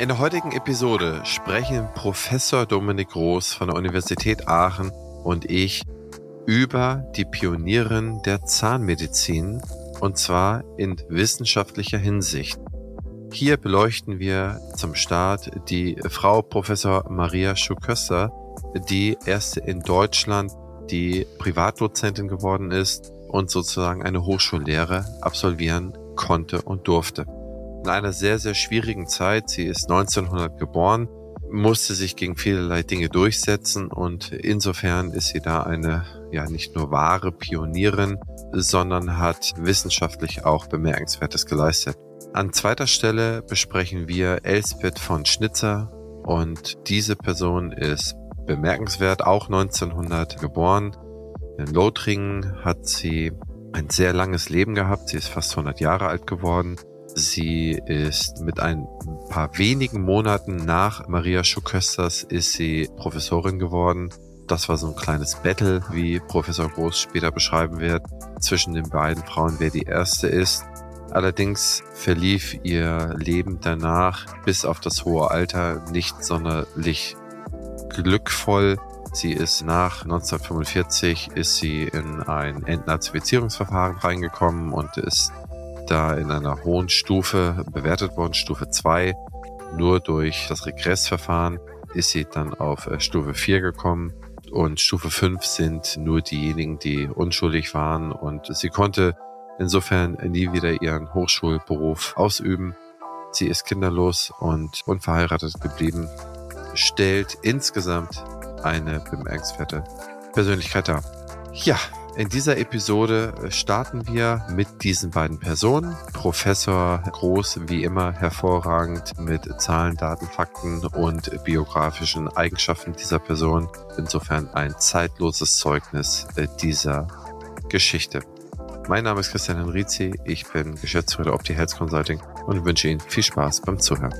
In der heutigen Episode sprechen Professor Dominik Groß von der Universität Aachen und ich über die Pionierin der Zahnmedizin und zwar in wissenschaftlicher Hinsicht. Hier beleuchten wir zum Start die Frau Professor Maria Schuköster, die erste in Deutschland, die Privatdozentin geworden ist und sozusagen eine Hochschullehre absolvieren konnte und durfte. In einer sehr, sehr schwierigen Zeit, sie ist 1900 geboren, musste sich gegen vielerlei Dinge durchsetzen und insofern ist sie da eine, ja, nicht nur wahre Pionierin, sondern hat wissenschaftlich auch Bemerkenswertes geleistet. An zweiter Stelle besprechen wir Elsbeth von Schnitzer und diese Person ist bemerkenswert, auch 1900 geboren. In Lothringen hat sie ein sehr langes Leben gehabt. Sie ist fast 100 Jahre alt geworden. Sie ist mit ein paar wenigen Monaten nach Maria Schukösters ist sie Professorin geworden. Das war so ein kleines Battle, wie Professor Groß später beschreiben wird, zwischen den beiden Frauen, wer die erste ist. Allerdings verlief ihr Leben danach bis auf das hohe Alter nicht sonderlich glückvoll. Sie ist nach 1945 ist sie in ein Entnazifizierungsverfahren reingekommen und ist da in einer hohen Stufe bewertet worden, Stufe 2. Nur durch das Regressverfahren ist sie dann auf äh, Stufe 4 gekommen und Stufe 5 sind nur diejenigen, die unschuldig waren und sie konnte insofern nie wieder ihren Hochschulberuf ausüben. Sie ist kinderlos und unverheiratet geblieben, stellt insgesamt eine bemerkenswerte Persönlichkeit dar. Ja, in dieser Episode starten wir mit diesen beiden Personen. Professor Groß, wie immer hervorragend mit Zahlen, Daten, Fakten und biografischen Eigenschaften dieser Person. Insofern ein zeitloses Zeugnis dieser Geschichte. Mein Name ist Christian Henrizi, ich bin Geschäftsführer Opti Health Consulting und wünsche Ihnen viel Spaß beim Zuhören.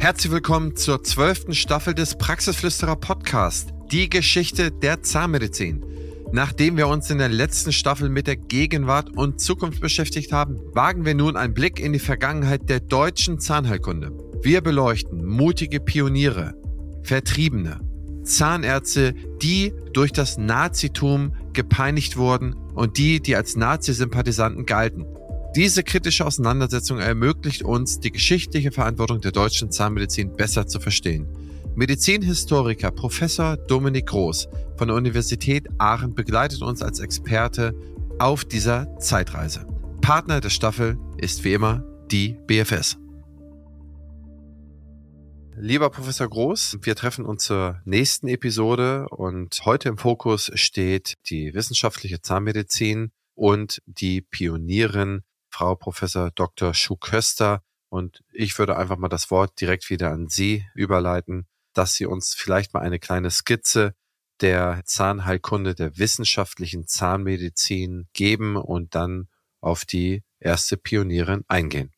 Herzlich willkommen zur zwölften Staffel des Praxisflüsterer Podcast, die Geschichte der Zahnmedizin. Nachdem wir uns in der letzten Staffel mit der Gegenwart und Zukunft beschäftigt haben, wagen wir nun einen Blick in die Vergangenheit der deutschen Zahnheilkunde. Wir beleuchten mutige Pioniere, Vertriebene, Zahnärzte, die durch das Nazitum gepeinigt wurden und die, die als Nazi-Sympathisanten galten. Diese kritische Auseinandersetzung ermöglicht uns, die geschichtliche Verantwortung der deutschen Zahnmedizin besser zu verstehen. Medizinhistoriker Professor Dominik Groß von der Universität Aachen begleitet uns als Experte auf dieser Zeitreise. Partner der Staffel ist wie immer die BFS. Lieber Professor Groß, wir treffen uns zur nächsten Episode und heute im Fokus steht die wissenschaftliche Zahnmedizin und die Pionierin Frau Professor Dr. Schuh-Köster. Und ich würde einfach mal das Wort direkt wieder an Sie überleiten, dass Sie uns vielleicht mal eine kleine Skizze der Zahnheilkunde, der wissenschaftlichen Zahnmedizin geben und dann auf die erste Pionierin eingehen.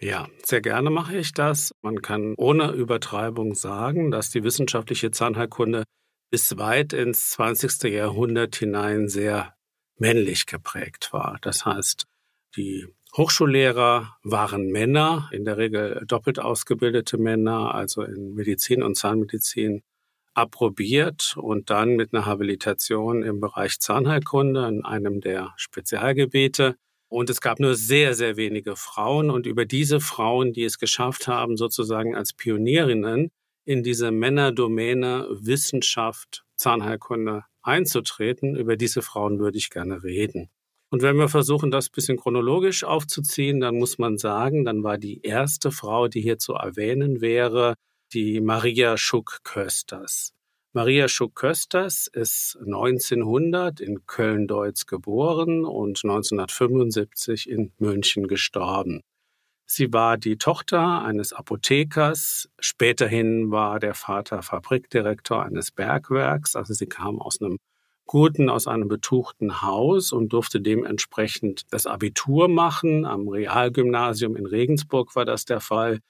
Ja, sehr gerne mache ich das. Man kann ohne Übertreibung sagen, dass die wissenschaftliche Zahnheilkunde bis weit ins 20. Jahrhundert hinein sehr männlich geprägt war. Das heißt, die Hochschullehrer waren Männer, in der Regel doppelt ausgebildete Männer, also in Medizin und Zahnmedizin approbiert und dann mit einer Habilitation im Bereich Zahnheilkunde in einem der Spezialgebiete. Und es gab nur sehr, sehr wenige Frauen. Und über diese Frauen, die es geschafft haben, sozusagen als Pionierinnen in diese Männerdomäne Wissenschaft, Zahnheilkunde einzutreten, über diese Frauen würde ich gerne reden. Und wenn wir versuchen, das ein bisschen chronologisch aufzuziehen, dann muss man sagen, dann war die erste Frau, die hier zu erwähnen wäre, die Maria Schuck-Kösters. Maria Schuck-Kösters ist 1900 in Köln-Deutz geboren und 1975 in München gestorben. Sie war die Tochter eines Apothekers. Späterhin war der Vater Fabrikdirektor eines Bergwerks. Also sie kam aus einem guten, aus einem betuchten Haus und durfte dementsprechend das Abitur machen. Am Realgymnasium in Regensburg war das der Fall.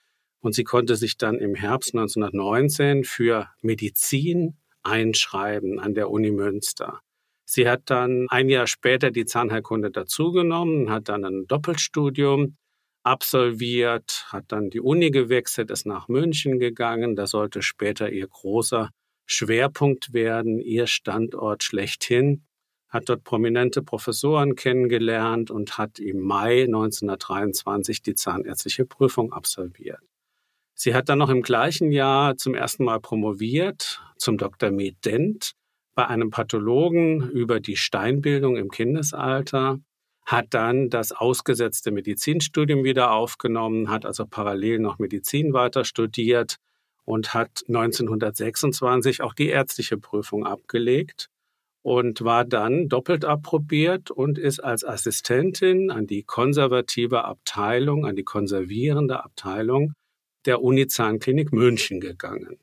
Und sie konnte sich dann im Herbst 1919 für Medizin einschreiben an der Uni Münster. Sie hat dann ein Jahr später die Zahnheilkunde dazugenommen, hat dann ein Doppelstudium absolviert, hat dann die Uni gewechselt, ist nach München gegangen. Da sollte später ihr großer Schwerpunkt werden, ihr Standort schlechthin hat dort prominente Professoren kennengelernt und hat im Mai 1923 die zahnärztliche Prüfung absolviert. Sie hat dann noch im gleichen Jahr zum ersten Mal promoviert zum Dr. Med Dent bei einem Pathologen über die Steinbildung im Kindesalter, hat dann das ausgesetzte Medizinstudium wieder aufgenommen, hat also parallel noch Medizin weiter studiert und hat 1926 auch die ärztliche Prüfung abgelegt und war dann doppelt approbiert und ist als Assistentin an die konservative Abteilung, an die konservierende Abteilung der Unizahnklinik München gegangen.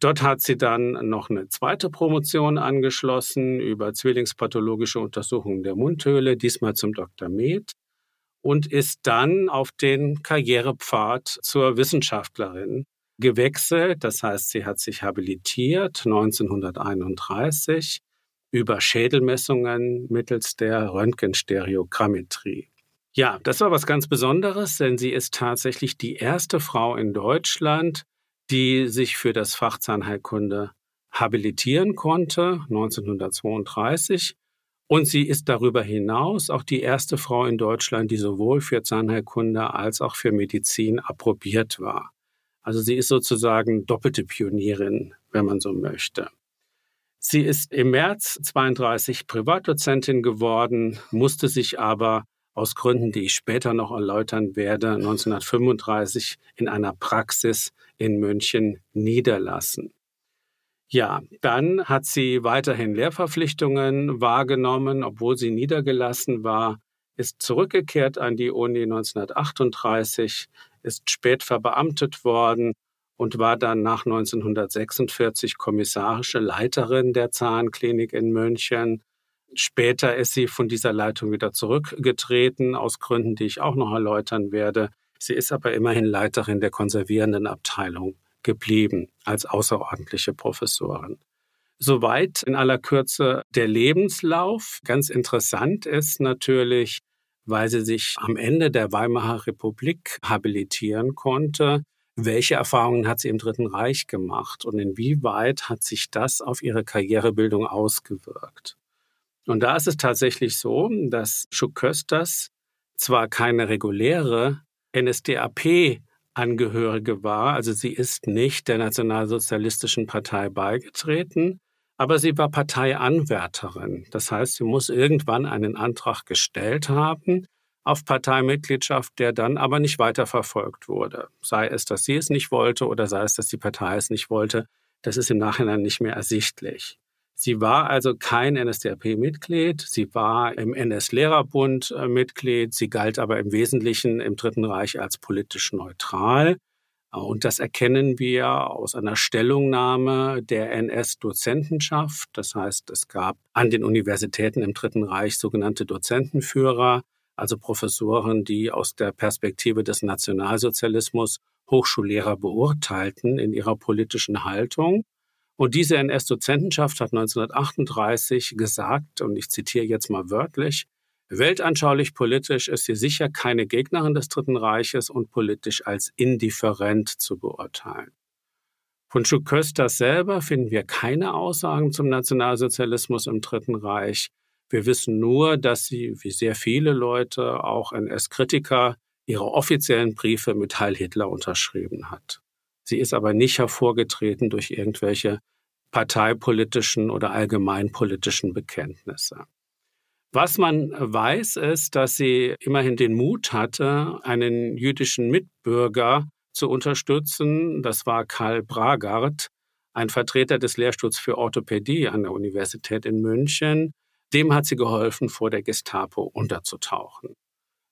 Dort hat sie dann noch eine zweite Promotion angeschlossen über zwillingspathologische Untersuchungen der Mundhöhle, diesmal zum Dr. Med, und ist dann auf den Karrierepfad zur Wissenschaftlerin gewechselt. Das heißt, sie hat sich habilitiert 1931 über Schädelmessungen mittels der Röntgenstereogrammetrie. Ja, das war was ganz Besonderes, denn sie ist tatsächlich die erste Frau in Deutschland, die sich für das Fach Zahnheilkunde habilitieren konnte, 1932. Und sie ist darüber hinaus auch die erste Frau in Deutschland, die sowohl für Zahnheilkunde als auch für Medizin approbiert war. Also sie ist sozusagen doppelte Pionierin, wenn man so möchte. Sie ist im März 32 Privatdozentin geworden, musste sich aber aus Gründen, die ich später noch erläutern werde, 1935 in einer Praxis in München niederlassen. Ja, dann hat sie weiterhin Lehrverpflichtungen wahrgenommen, obwohl sie niedergelassen war, ist zurückgekehrt an die Uni 1938, ist spät verbeamtet worden und war dann nach 1946 kommissarische Leiterin der Zahnklinik in München. Später ist sie von dieser Leitung wieder zurückgetreten, aus Gründen, die ich auch noch erläutern werde. Sie ist aber immerhin Leiterin der konservierenden Abteilung geblieben als außerordentliche Professorin. Soweit in aller Kürze der Lebenslauf. Ganz interessant ist natürlich, weil sie sich am Ende der Weimarer Republik habilitieren konnte, welche Erfahrungen hat sie im Dritten Reich gemacht und inwieweit hat sich das auf ihre Karrierebildung ausgewirkt? Und da ist es tatsächlich so, dass Schukösters zwar keine reguläre NSDAP-Angehörige war, also sie ist nicht der Nationalsozialistischen Partei beigetreten, aber sie war Parteianwärterin. Das heißt, sie muss irgendwann einen Antrag gestellt haben, auf Parteimitgliedschaft, der dann aber nicht weiterverfolgt wurde. Sei es, dass sie es nicht wollte oder sei es, dass die Partei es nicht wollte, das ist im Nachhinein nicht mehr ersichtlich. Sie war also kein NSDAP-Mitglied, sie war im NS-Lehrerbund äh, Mitglied, sie galt aber im Wesentlichen im Dritten Reich als politisch neutral. Und das erkennen wir aus einer Stellungnahme der NS-Dozentenschaft. Das heißt, es gab an den Universitäten im Dritten Reich sogenannte Dozentenführer, also Professoren, die aus der Perspektive des Nationalsozialismus Hochschullehrer beurteilten in ihrer politischen Haltung. Und diese NS-Dozentenschaft hat 1938 gesagt, und ich zitiere jetzt mal wörtlich, Weltanschaulich politisch ist sie sicher keine Gegnerin des Dritten Reiches und politisch als indifferent zu beurteilen. Von Schukösters selber finden wir keine Aussagen zum Nationalsozialismus im Dritten Reich. Wir wissen nur, dass sie, wie sehr viele Leute, auch NS-Kritiker, ihre offiziellen Briefe mit Heil Hitler unterschrieben hat. Sie ist aber nicht hervorgetreten durch irgendwelche parteipolitischen oder allgemeinpolitischen Bekenntnisse. Was man weiß, ist, dass sie immerhin den Mut hatte, einen jüdischen Mitbürger zu unterstützen. Das war Karl Bragard, ein Vertreter des Lehrstuhls für Orthopädie an der Universität in München, dem hat sie geholfen, vor der Gestapo unterzutauchen.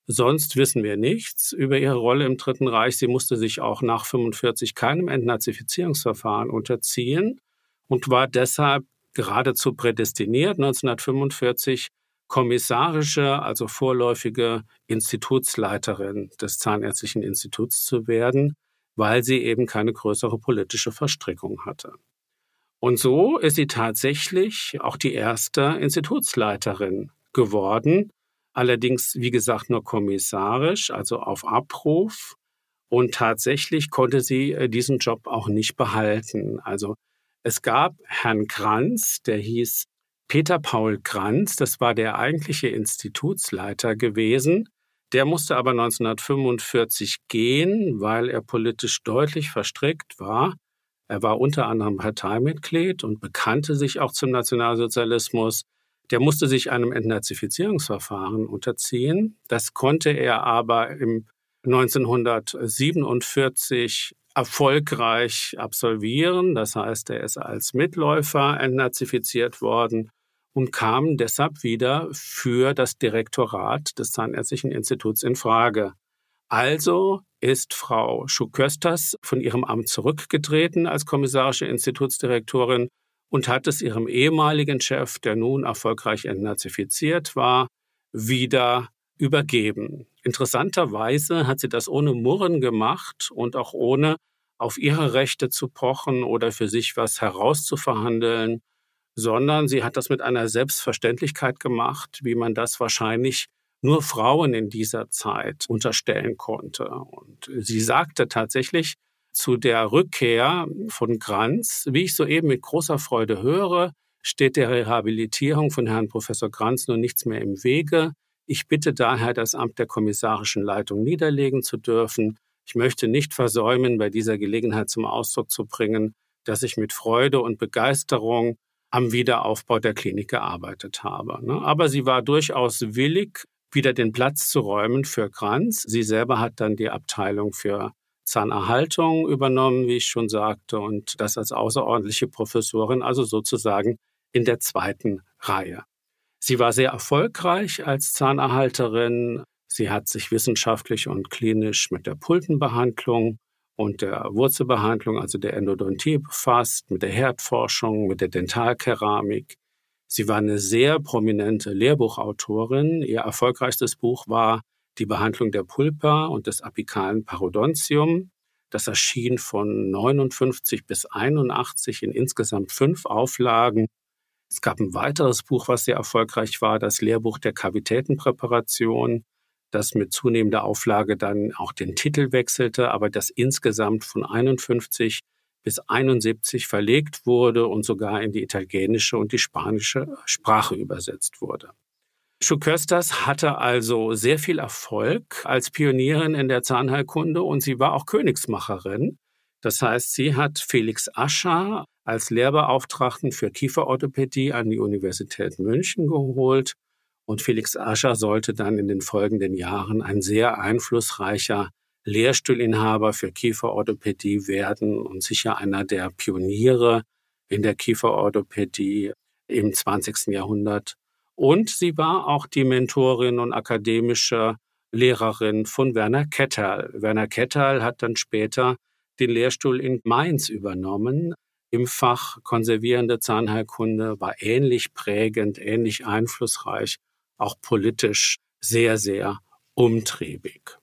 Sonst wissen wir nichts über ihre Rolle im Dritten Reich. Sie musste sich auch nach 45 keinem Entnazifizierungsverfahren unterziehen und war deshalb geradezu prädestiniert, 1945 kommissarische, also vorläufige Institutsleiterin des Zahnärztlichen Instituts zu werden, weil sie eben keine größere politische Verstrickung hatte. Und so ist sie tatsächlich auch die erste Institutsleiterin geworden. Allerdings, wie gesagt, nur kommissarisch, also auf Abruf. Und tatsächlich konnte sie äh, diesen Job auch nicht behalten. Also es gab Herrn Kranz, der hieß Peter Paul Kranz, das war der eigentliche Institutsleiter gewesen. Der musste aber 1945 gehen, weil er politisch deutlich verstrickt war. Er war unter anderem Parteimitglied und bekannte sich auch zum Nationalsozialismus. Der musste sich einem Entnazifizierungsverfahren unterziehen. Das konnte er aber im 1947 erfolgreich absolvieren. Das heißt, er ist als Mitläufer entnazifiziert worden und kam deshalb wieder für das Direktorat des Zahnärztlichen Instituts in Frage. Also ist Frau Schukösters von ihrem Amt zurückgetreten als kommissarische Institutsdirektorin und hat es ihrem ehemaligen Chef, der nun erfolgreich entnazifiziert war, wieder übergeben. Interessanterweise hat sie das ohne Murren gemacht und auch ohne auf ihre Rechte zu pochen oder für sich was herauszuverhandeln, sondern sie hat das mit einer Selbstverständlichkeit gemacht, wie man das wahrscheinlich nur Frauen in dieser Zeit unterstellen konnte. Und sie sagte tatsächlich zu der Rückkehr von Granz, wie ich soeben mit großer Freude höre, steht der Rehabilitierung von Herrn Professor Granz nur nichts mehr im Wege. Ich bitte daher, das Amt der kommissarischen Leitung niederlegen zu dürfen. Ich möchte nicht versäumen, bei dieser Gelegenheit zum Ausdruck zu bringen, dass ich mit Freude und Begeisterung am Wiederaufbau der Klinik gearbeitet habe. Ne? Aber sie war durchaus willig, wieder den Platz zu räumen für Kranz. Sie selber hat dann die Abteilung für Zahnerhaltung übernommen, wie ich schon sagte, und das als außerordentliche Professorin, also sozusagen in der zweiten Reihe. Sie war sehr erfolgreich als Zahnerhalterin. Sie hat sich wissenschaftlich und klinisch mit der Pultenbehandlung und der Wurzelbehandlung, also der Endodontie befasst, mit der Herdforschung, mit der Dentalkeramik. Sie war eine sehr prominente Lehrbuchautorin. Ihr erfolgreichstes Buch war Die Behandlung der Pulpa und des apikalen Parodontium. Das erschien von 59 bis 81 in insgesamt fünf Auflagen. Es gab ein weiteres Buch, was sehr erfolgreich war, das Lehrbuch der Kavitätenpräparation das mit zunehmender Auflage dann auch den Titel wechselte, aber das insgesamt von 51 bis 71 verlegt wurde und sogar in die italienische und die spanische Sprache übersetzt wurde. Schukösters hatte also sehr viel Erfolg als Pionierin in der Zahnheilkunde und sie war auch Königsmacherin. Das heißt, sie hat Felix Ascher als Lehrbeauftragten für Kieferorthopädie an die Universität München geholt und Felix Ascher sollte dann in den folgenden Jahren ein sehr einflussreicher Lehrstuhlinhaber für Kieferorthopädie werden und sicher einer der Pioniere in der Kieferorthopädie im 20. Jahrhundert. Und sie war auch die Mentorin und akademische Lehrerin von Werner Ketterl. Werner Ketterl hat dann später den Lehrstuhl in Mainz übernommen. Im Fach konservierende Zahnheilkunde war ähnlich prägend, ähnlich einflussreich auch politisch sehr, sehr umtriebig.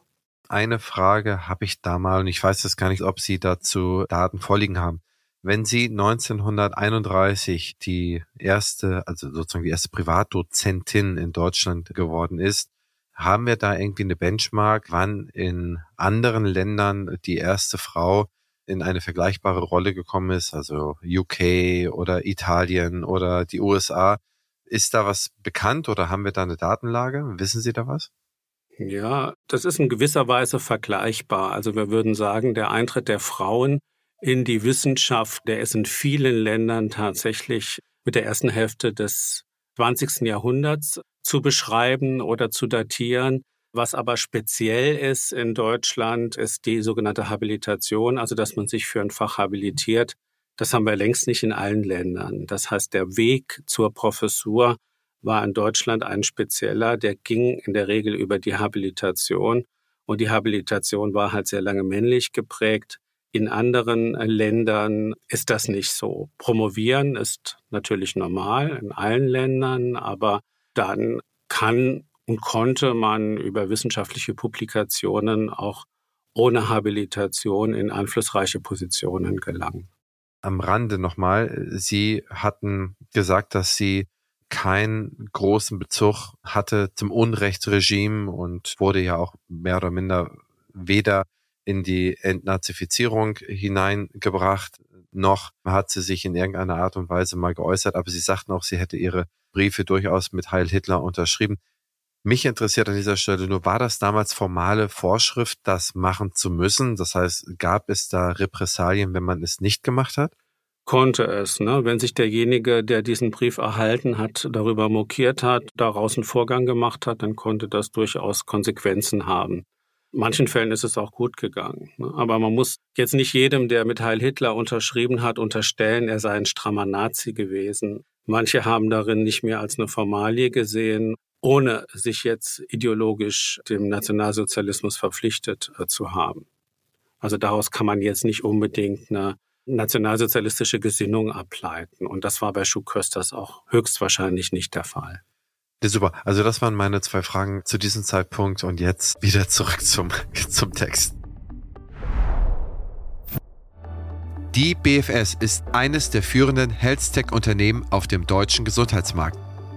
Eine Frage habe ich da mal und ich weiß jetzt gar nicht, ob Sie dazu Daten vorliegen haben. Wenn Sie 1931 die erste, also sozusagen die erste Privatdozentin in Deutschland geworden ist, haben wir da irgendwie eine Benchmark, wann in anderen Ländern die erste Frau in eine vergleichbare Rolle gekommen ist, also UK oder Italien oder die USA? Ist da was bekannt oder haben wir da eine Datenlage? Wissen Sie da was? Ja, das ist in gewisser Weise vergleichbar. Also wir würden sagen, der Eintritt der Frauen in die Wissenschaft, der ist in vielen Ländern tatsächlich mit der ersten Hälfte des 20. Jahrhunderts zu beschreiben oder zu datieren. Was aber speziell ist in Deutschland, ist die sogenannte Habilitation, also dass man sich für ein Fach habilitiert. Das haben wir längst nicht in allen Ländern. Das heißt, der Weg zur Professur war in Deutschland ein spezieller, der ging in der Regel über die Habilitation. Und die Habilitation war halt sehr lange männlich geprägt. In anderen Ländern ist das nicht so. Promovieren ist natürlich normal in allen Ländern, aber dann kann und konnte man über wissenschaftliche Publikationen auch ohne Habilitation in einflussreiche Positionen gelangen. Am Rande nochmal. Sie hatten gesagt, dass Sie keinen großen Bezug hatte zum Unrechtsregime und wurde ja auch mehr oder minder weder in die Entnazifizierung hineingebracht, noch hat sie sich in irgendeiner Art und Weise mal geäußert, aber sie sagten auch, sie hätte ihre Briefe durchaus mit Heil Hitler unterschrieben. Mich interessiert an dieser Stelle nur, war das damals formale Vorschrift, das machen zu müssen? Das heißt, gab es da Repressalien, wenn man es nicht gemacht hat? Konnte es, ne? Wenn sich derjenige, der diesen Brief erhalten hat, darüber mokiert hat, daraus einen Vorgang gemacht hat, dann konnte das durchaus Konsequenzen haben manchen Fällen ist es auch gut gegangen. Ne? Aber man muss jetzt nicht jedem, der mit Heil Hitler unterschrieben hat, unterstellen, er sei ein strammer Nazi gewesen. Manche haben darin nicht mehr als eine Formalie gesehen, ohne sich jetzt ideologisch dem Nationalsozialismus verpflichtet äh, zu haben. Also daraus kann man jetzt nicht unbedingt eine nationalsozialistische Gesinnung ableiten. Und das war bei Schuh-Kösters auch höchstwahrscheinlich nicht der Fall. Ja, super. Also das waren meine zwei Fragen zu diesem Zeitpunkt und jetzt wieder zurück zum, zum Text. Die BFS ist eines der führenden Health-Tech-Unternehmen auf dem deutschen Gesundheitsmarkt.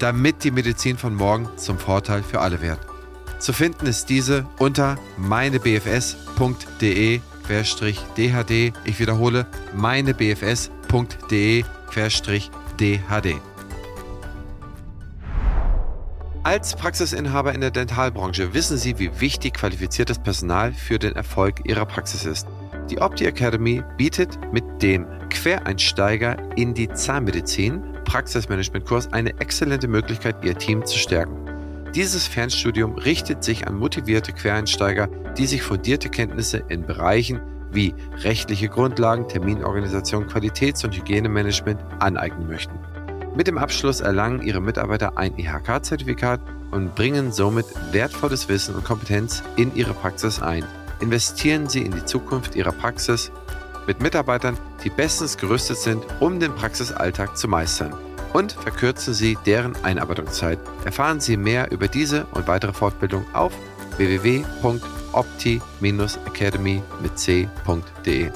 damit die Medizin von morgen zum Vorteil für alle wird. Zu finden ist diese unter meinebfs.de-dhd. Ich wiederhole, meinebfs.de-dhd. Als Praxisinhaber in der Dentalbranche wissen Sie, wie wichtig qualifiziertes Personal für den Erfolg Ihrer Praxis ist. Die Opti Academy bietet mit dem Quereinsteiger in die Zahnmedizin Praxismanagement-Kurs eine exzellente Möglichkeit, Ihr Team zu stärken. Dieses Fernstudium richtet sich an motivierte Quereinsteiger, die sich fundierte Kenntnisse in Bereichen wie rechtliche Grundlagen, Terminorganisation, Qualitäts- und Hygienemanagement aneignen möchten. Mit dem Abschluss erlangen Ihre Mitarbeiter ein IHK-Zertifikat und bringen somit wertvolles Wissen und Kompetenz in Ihre Praxis ein. Investieren Sie in die Zukunft Ihrer Praxis mit Mitarbeitern, die bestens gerüstet sind, um den Praxisalltag zu meistern. Und verkürzen Sie deren Einarbeitungszeit. Erfahren Sie mehr über diese und weitere Fortbildung auf www.opti-academy mit c.de.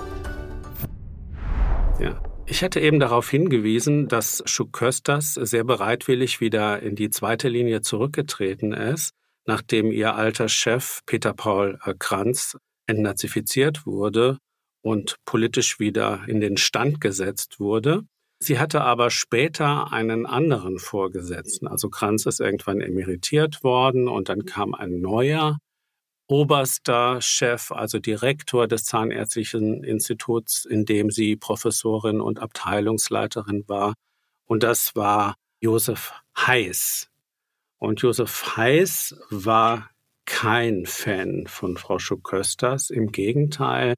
Ja. Ich hatte eben darauf hingewiesen, dass Schukösters sehr bereitwillig wieder in die zweite Linie zurückgetreten ist, nachdem ihr alter Chef Peter Paul Kranz entnazifiziert wurde und politisch wieder in den Stand gesetzt wurde. Sie hatte aber später einen anderen Vorgesetzten. Also Kranz ist irgendwann emeritiert worden und dann kam ein neuer oberster Chef, also Direktor des Zahnärztlichen Instituts, in dem sie Professorin und Abteilungsleiterin war. Und das war Josef Heiß. Und Josef Heiß war kein Fan von Frau Schuck-Kösters. Im Gegenteil,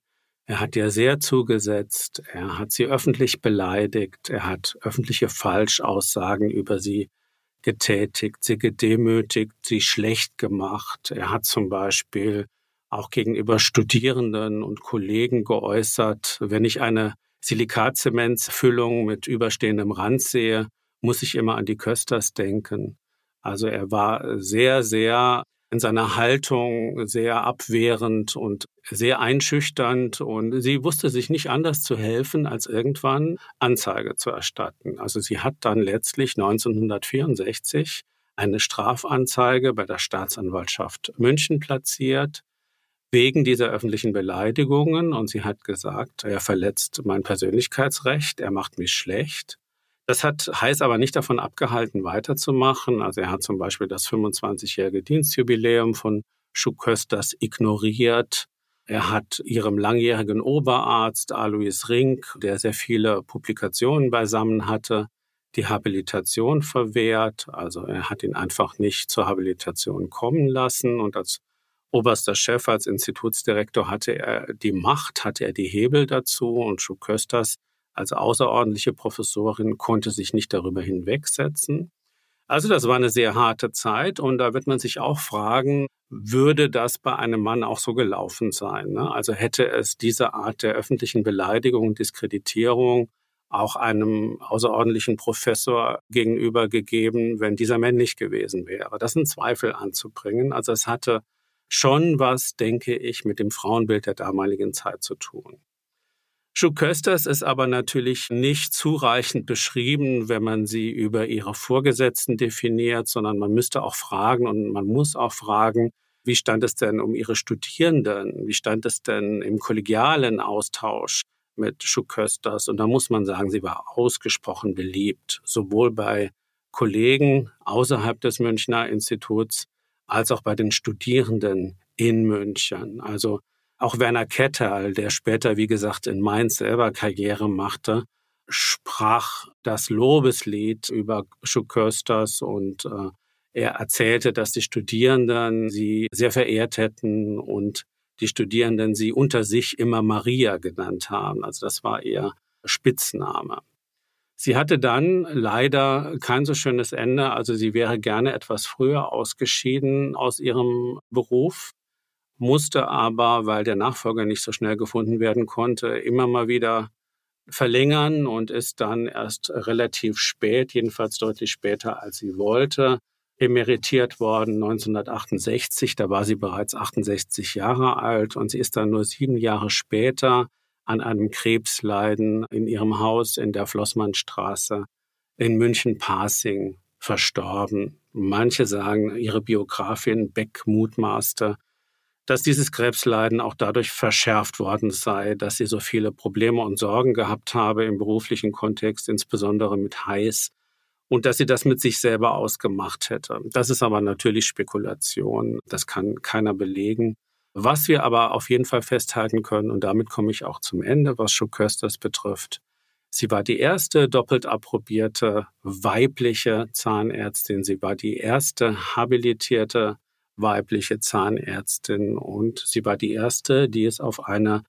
er hat ihr sehr zugesetzt. Er hat sie öffentlich beleidigt. Er hat öffentliche Falschaussagen über sie getätigt, sie gedemütigt, sie schlecht gemacht. Er hat zum Beispiel auch gegenüber Studierenden und Kollegen geäußert, wenn ich eine Silikatzementsfüllung mit überstehendem Rand sehe, muss ich immer an die Kösters denken. Also er war sehr, sehr in seiner Haltung sehr abwehrend und sehr einschüchternd und sie wusste sich nicht anders zu helfen, als irgendwann Anzeige zu erstatten. Also sie hat dann letztlich 1964 eine Strafanzeige bei der Staatsanwaltschaft München platziert wegen dieser öffentlichen Beleidigungen und sie hat gesagt, er verletzt mein Persönlichkeitsrecht, er macht mich schlecht. Das hat Heiß aber nicht davon abgehalten, weiterzumachen. Also er hat zum Beispiel das 25-jährige Dienstjubiläum von Schukösters ignoriert. Er hat ihrem langjährigen Oberarzt Alois Rink, der sehr viele Publikationen beisammen hatte, die Habilitation verwehrt. Also er hat ihn einfach nicht zur Habilitation kommen lassen und als oberster Chef, als Institutsdirektor hatte er die Macht, hatte er die Hebel dazu und Schukösters als außerordentliche Professorin, konnte sich nicht darüber hinwegsetzen. Also das war eine sehr harte Zeit und da wird man sich auch fragen, würde das bei einem Mann auch so gelaufen sein? Ne? Also hätte es diese Art der öffentlichen Beleidigung und Diskreditierung auch einem außerordentlichen Professor gegenüber gegeben, wenn dieser männlich gewesen wäre. Das in Zweifel anzubringen. Also es hatte schon was, denke ich, mit dem Frauenbild der damaligen Zeit zu tun. Schuh-Kösters ist aber natürlich nicht zureichend beschrieben, wenn man sie über ihre Vorgesetzten definiert, sondern man müsste auch fragen und man muss auch fragen, wie stand es denn um ihre Studierenden? Wie stand es denn im kollegialen Austausch mit Schuh-Kösters? Und da muss man sagen, sie war ausgesprochen beliebt, sowohl bei Kollegen außerhalb des Münchner Instituts als auch bei den Studierenden in München. Also auch Werner Ketterl, der später, wie gesagt, in Mainz selber Karriere machte, sprach das Lobeslied über Schukösters und äh, er erzählte, dass die Studierenden sie sehr verehrt hätten und die Studierenden sie unter sich immer Maria genannt haben. Also das war ihr Spitzname. Sie hatte dann leider kein so schönes Ende. Also sie wäre gerne etwas früher ausgeschieden aus ihrem Beruf musste aber, weil der Nachfolger nicht so schnell gefunden werden konnte, immer mal wieder verlängern und ist dann erst relativ spät, jedenfalls deutlich später als sie wollte, emeritiert worden 1968. Da war sie bereits 68 Jahre alt und sie ist dann nur sieben Jahre später an einem Krebsleiden in ihrem Haus in der Flossmannstraße in München-Pasing verstorben. Manche sagen, ihre Biografin Beck mutmaßte, dass dieses Krebsleiden auch dadurch verschärft worden sei, dass sie so viele Probleme und Sorgen gehabt habe im beruflichen Kontext, insbesondere mit Heiß, und dass sie das mit sich selber ausgemacht hätte. Das ist aber natürlich Spekulation. Das kann keiner belegen. Was wir aber auf jeden Fall festhalten können, und damit komme ich auch zum Ende, was Schuh-Kösters betrifft, Sie war die erste doppelt approbierte weibliche Zahnärztin. Sie war die erste habilitierte weibliche Zahnärztin und sie war die erste, die es auf eine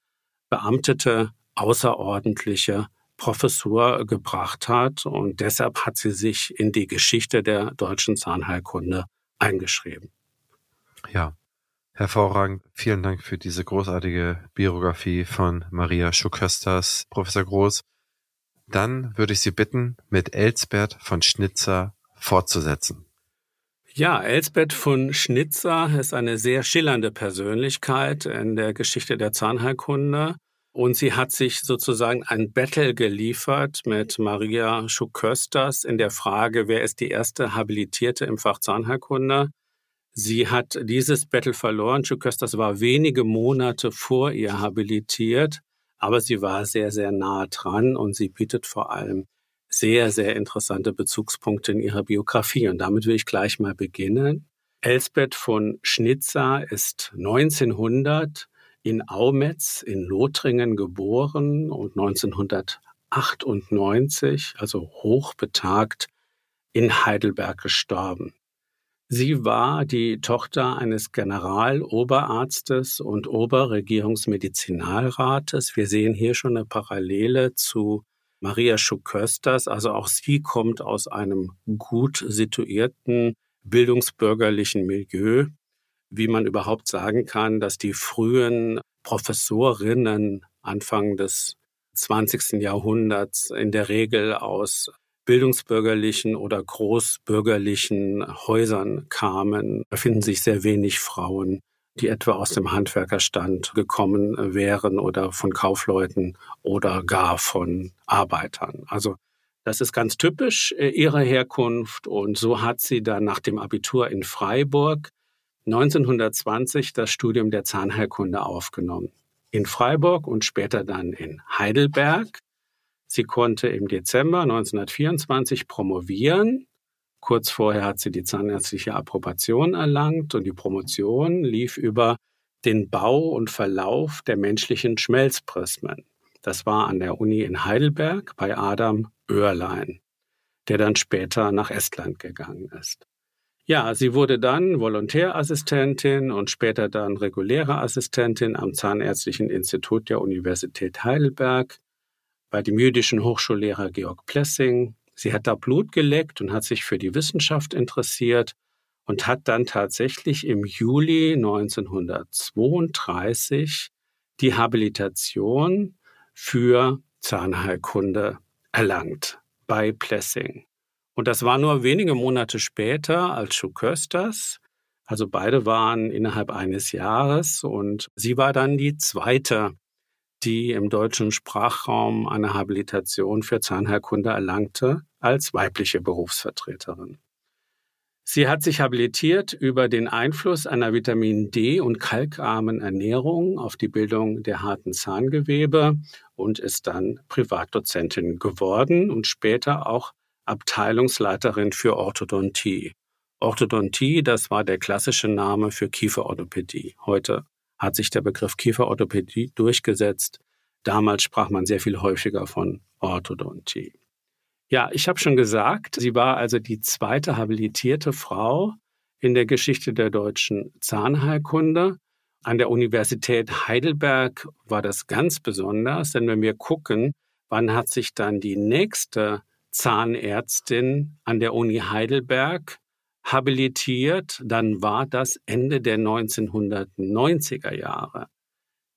beamtete außerordentliche Professur gebracht hat und deshalb hat sie sich in die Geschichte der deutschen Zahnheilkunde eingeschrieben. Ja, hervorragend. Vielen Dank für diese großartige Biografie von Maria Schukösters, Professor Groß. Dann würde ich Sie bitten, mit Elsbert von Schnitzer fortzusetzen. Ja, Elsbeth von Schnitzer ist eine sehr schillernde Persönlichkeit in der Geschichte der Zahnheilkunde. Und sie hat sich sozusagen ein Battle geliefert mit Maria Schukösters in der Frage, wer ist die erste Habilitierte im Fach Zahnheilkunde. Sie hat dieses Battle verloren. Schukösters war wenige Monate vor ihr habilitiert, aber sie war sehr, sehr nah dran und sie bietet vor allem sehr, sehr interessante Bezugspunkte in ihrer Biografie. Und damit will ich gleich mal beginnen. Elsbeth von Schnitzer ist 1900 in Aumetz in Lothringen geboren und 1998, also hochbetagt, in Heidelberg gestorben. Sie war die Tochter eines Generaloberarztes und Oberregierungsmedizinalrates. Wir sehen hier schon eine Parallele zu Maria Schukösters, also auch sie kommt aus einem gut situierten bildungsbürgerlichen Milieu, wie man überhaupt sagen kann, dass die frühen Professorinnen Anfang des 20. Jahrhunderts in der Regel aus bildungsbürgerlichen oder großbürgerlichen Häusern kamen. Da finden sich sehr wenig Frauen die etwa aus dem Handwerkerstand gekommen wären oder von Kaufleuten oder gar von Arbeitern. Also das ist ganz typisch äh, ihre Herkunft und so hat sie dann nach dem Abitur in Freiburg 1920 das Studium der Zahnheilkunde aufgenommen. In Freiburg und später dann in Heidelberg. Sie konnte im Dezember 1924 promovieren Kurz vorher hat sie die zahnärztliche Approbation erlangt und die Promotion lief über den Bau und Verlauf der menschlichen Schmelzprismen. Das war an der Uni in Heidelberg bei Adam Oerlein, der dann später nach Estland gegangen ist. Ja, sie wurde dann Volontärassistentin und später dann reguläre Assistentin am Zahnärztlichen Institut der Universität Heidelberg bei dem jüdischen Hochschullehrer Georg Plessing. Sie hat da Blut geleckt und hat sich für die Wissenschaft interessiert und hat dann tatsächlich im Juli 1932 die Habilitation für Zahnheilkunde erlangt bei Plessing. Und das war nur wenige Monate später als Schukösters. Also beide waren innerhalb eines Jahres und sie war dann die zweite, die im deutschen Sprachraum eine Habilitation für Zahnheilkunde erlangte als weibliche Berufsvertreterin. Sie hat sich habilitiert über den Einfluss einer Vitamin D und kalkarmen Ernährung auf die Bildung der harten Zahngewebe und ist dann Privatdozentin geworden und später auch Abteilungsleiterin für Orthodontie. Orthodontie, das war der klassische Name für Kieferorthopädie. Heute hat sich der Begriff Kieferorthopädie durchgesetzt. Damals sprach man sehr viel häufiger von Orthodontie. Ja, ich habe schon gesagt, sie war also die zweite habilitierte Frau in der Geschichte der deutschen Zahnheilkunde. An der Universität Heidelberg war das ganz besonders, denn wenn wir gucken, wann hat sich dann die nächste Zahnärztin an der Uni Heidelberg habilitiert, dann war das Ende der 1990er Jahre.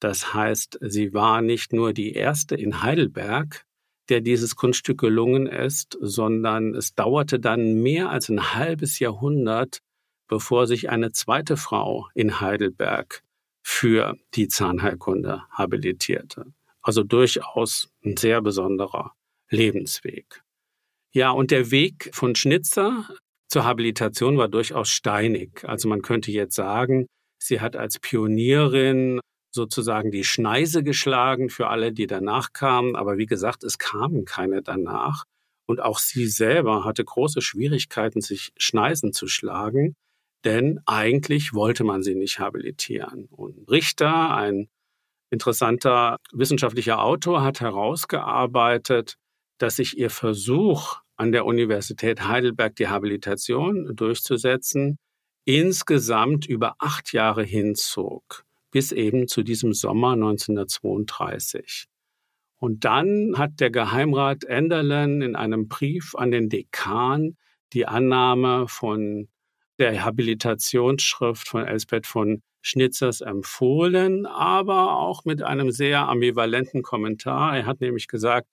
Das heißt, sie war nicht nur die erste in Heidelberg, der dieses Kunststück gelungen ist, sondern es dauerte dann mehr als ein halbes Jahrhundert, bevor sich eine zweite Frau in Heidelberg für die Zahnheilkunde habilitierte. Also durchaus ein sehr besonderer Lebensweg. Ja, und der Weg von Schnitzer zur Habilitation war durchaus steinig. Also man könnte jetzt sagen, sie hat als Pionierin sozusagen die Schneise geschlagen für alle, die danach kamen. Aber wie gesagt, es kamen keine danach. Und auch sie selber hatte große Schwierigkeiten, sich Schneisen zu schlagen, denn eigentlich wollte man sie nicht habilitieren. Und Richter, ein interessanter wissenschaftlicher Autor, hat herausgearbeitet, dass sich ihr Versuch, an der Universität Heidelberg die Habilitation durchzusetzen, insgesamt über acht Jahre hinzog bis eben zu diesem Sommer 1932. Und dann hat der Geheimrat Enderlen in einem Brief an den Dekan die Annahme von der Habilitationsschrift von Elsbeth von Schnitzers empfohlen, aber auch mit einem sehr ambivalenten Kommentar. Er hat nämlich gesagt,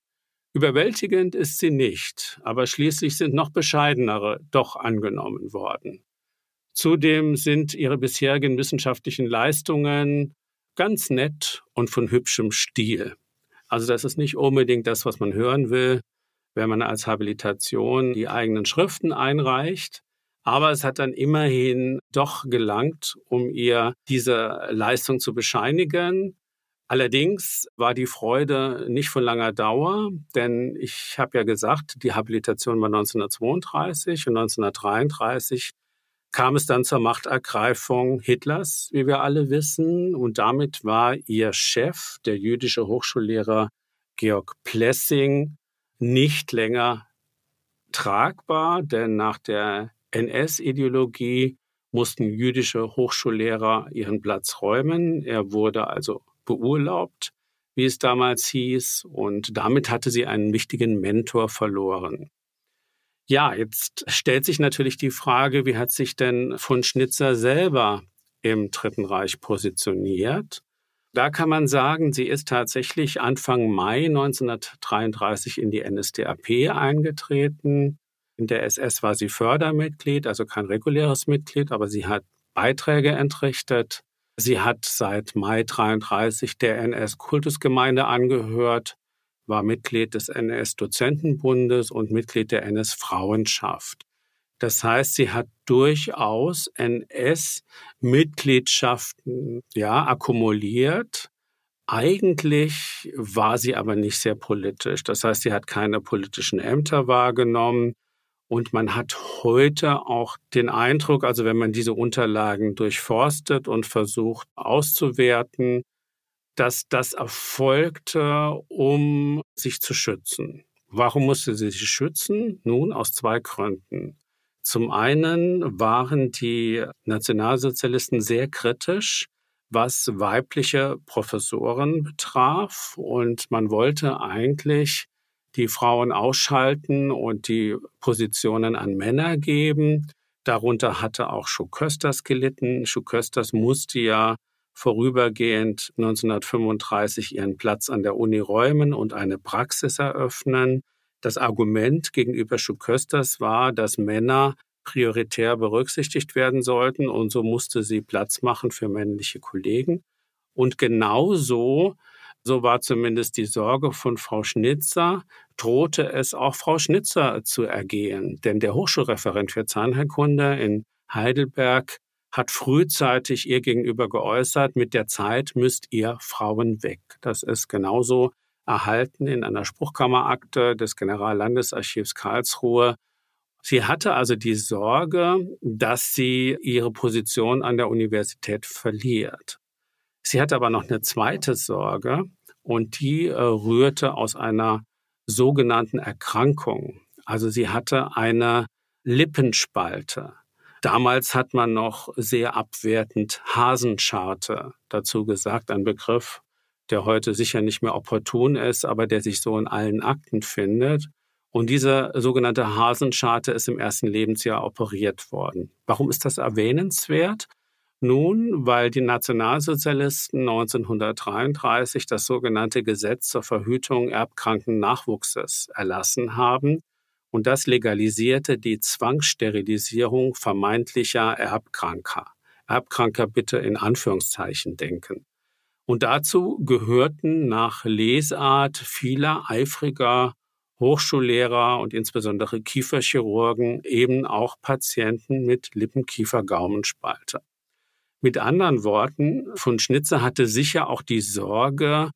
überwältigend ist sie nicht, aber schließlich sind noch bescheidenere doch angenommen worden. Zudem sind ihre bisherigen wissenschaftlichen Leistungen ganz nett und von hübschem Stil. Also das ist nicht unbedingt das, was man hören will, wenn man als Habilitation die eigenen Schriften einreicht. Aber es hat dann immerhin doch gelangt, um ihr diese Leistung zu bescheinigen. Allerdings war die Freude nicht von langer Dauer, denn ich habe ja gesagt, die Habilitation war 1932 und 1933 kam es dann zur Machtergreifung Hitlers, wie wir alle wissen. Und damit war ihr Chef, der jüdische Hochschullehrer Georg Plessing, nicht länger tragbar, denn nach der NS-Ideologie mussten jüdische Hochschullehrer ihren Platz räumen. Er wurde also beurlaubt, wie es damals hieß, und damit hatte sie einen wichtigen Mentor verloren. Ja, jetzt stellt sich natürlich die Frage, wie hat sich denn von Schnitzer selber im Dritten Reich positioniert? Da kann man sagen, sie ist tatsächlich Anfang Mai 1933 in die NSDAP eingetreten. In der SS war sie Fördermitglied, also kein reguläres Mitglied, aber sie hat Beiträge entrichtet. Sie hat seit Mai 33 der NS-Kultusgemeinde angehört war Mitglied des NS-Dozentenbundes und Mitglied der NS-Frauenschaft. Das heißt, sie hat durchaus NS-Mitgliedschaften ja, akkumuliert. Eigentlich war sie aber nicht sehr politisch. Das heißt, sie hat keine politischen Ämter wahrgenommen. Und man hat heute auch den Eindruck, also wenn man diese Unterlagen durchforstet und versucht auszuwerten, dass das erfolgte, um sich zu schützen. Warum musste sie sich schützen? Nun, aus zwei Gründen. Zum einen waren die Nationalsozialisten sehr kritisch was weibliche Professoren betraf. Und man wollte eigentlich die Frauen ausschalten und die Positionen an Männer geben. Darunter hatte auch Schukösters gelitten. Schukösters musste ja vorübergehend 1935 ihren Platz an der Uni räumen und eine Praxis eröffnen. Das Argument gegenüber Schukösters war, dass Männer prioritär berücksichtigt werden sollten und so musste sie Platz machen für männliche Kollegen. Und genauso, so war zumindest die Sorge von Frau Schnitzer, drohte es auch Frau Schnitzer zu ergehen. Denn der Hochschulreferent für Zahnheilkunde in Heidelberg hat frühzeitig ihr gegenüber geäußert, mit der Zeit müsst ihr Frauen weg. Das ist genauso erhalten in einer Spruchkammerakte des Generallandesarchivs Karlsruhe. Sie hatte also die Sorge, dass sie ihre Position an der Universität verliert. Sie hatte aber noch eine zweite Sorge und die äh, rührte aus einer sogenannten Erkrankung. Also sie hatte eine Lippenspalte. Damals hat man noch sehr abwertend Hasenscharte dazu gesagt, ein Begriff, der heute sicher nicht mehr opportun ist, aber der sich so in allen Akten findet. Und diese sogenannte Hasenscharte ist im ersten Lebensjahr operiert worden. Warum ist das erwähnenswert? Nun, weil die Nationalsozialisten 1933 das sogenannte Gesetz zur Verhütung erbkranken Nachwuchses erlassen haben, und das legalisierte die Zwangssterilisierung vermeintlicher Erbkranker. Erbkranker bitte in Anführungszeichen denken. Und dazu gehörten nach Lesart vieler eifriger Hochschullehrer und insbesondere Kieferchirurgen eben auch Patienten mit Lippenkiefer-Gaumenspalte. Mit anderen Worten, von Schnitzer hatte sicher auch die Sorge,